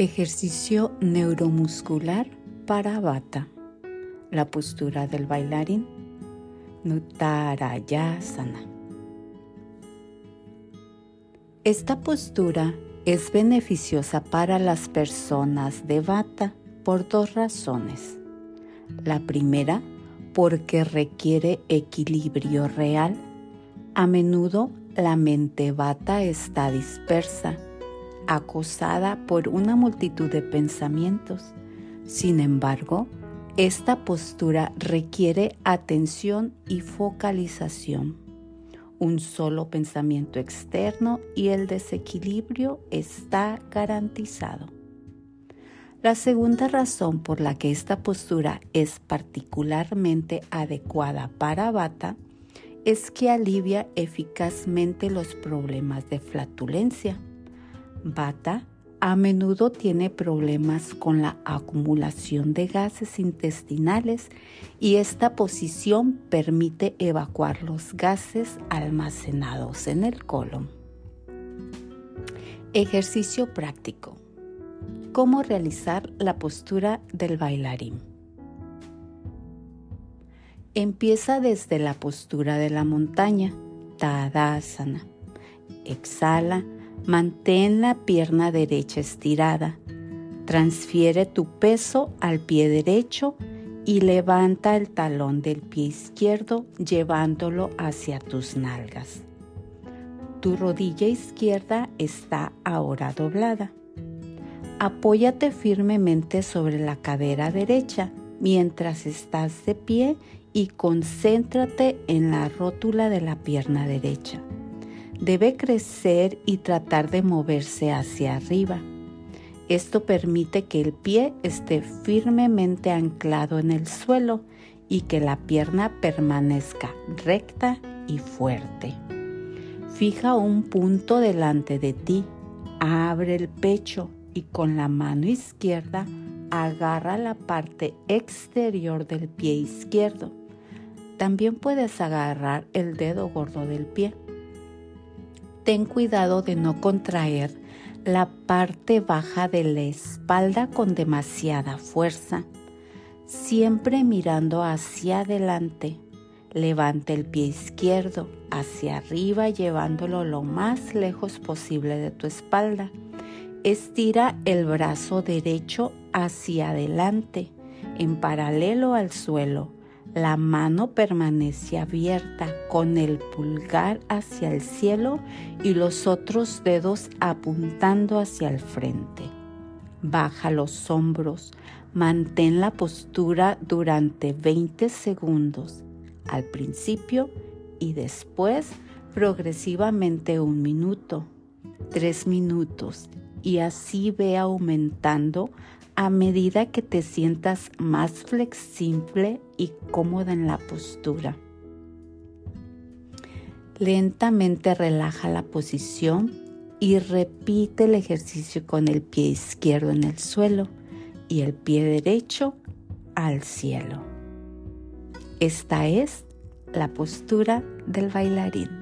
Ejercicio neuromuscular para bata. La postura del bailarín. Nutarayasana. Esta postura es beneficiosa para las personas de bata por dos razones. La primera, porque requiere equilibrio real. A menudo la mente bata está dispersa acosada por una multitud de pensamientos. Sin embargo, esta postura requiere atención y focalización. Un solo pensamiento externo y el desequilibrio está garantizado. La segunda razón por la que esta postura es particularmente adecuada para Bata es que alivia eficazmente los problemas de flatulencia Bata a menudo tiene problemas con la acumulación de gases intestinales y esta posición permite evacuar los gases almacenados en el colon. Ejercicio práctico. ¿Cómo realizar la postura del bailarín? Empieza desde la postura de la montaña, Tadasana. Exhala Mantén la pierna derecha estirada. Transfiere tu peso al pie derecho y levanta el talón del pie izquierdo llevándolo hacia tus nalgas. Tu rodilla izquierda está ahora doblada. Apóyate firmemente sobre la cadera derecha mientras estás de pie y concéntrate en la rótula de la pierna derecha debe crecer y tratar de moverse hacia arriba. Esto permite que el pie esté firmemente anclado en el suelo y que la pierna permanezca recta y fuerte. Fija un punto delante de ti, abre el pecho y con la mano izquierda agarra la parte exterior del pie izquierdo. También puedes agarrar el dedo gordo del pie ten cuidado de no contraer la parte baja de la espalda con demasiada fuerza, siempre mirando hacia adelante. Levanta el pie izquierdo hacia arriba llevándolo lo más lejos posible de tu espalda. Estira el brazo derecho hacia adelante en paralelo al suelo la mano permanece abierta con el pulgar hacia el cielo y los otros dedos apuntando hacia el frente. Baja los hombros, mantén la postura durante 20 segundos al principio y después progresivamente un minuto, tres minutos y así ve aumentando a medida que te sientas más flexible y cómoda en la postura. Lentamente relaja la posición y repite el ejercicio con el pie izquierdo en el suelo y el pie derecho al cielo. Esta es la postura del bailarín.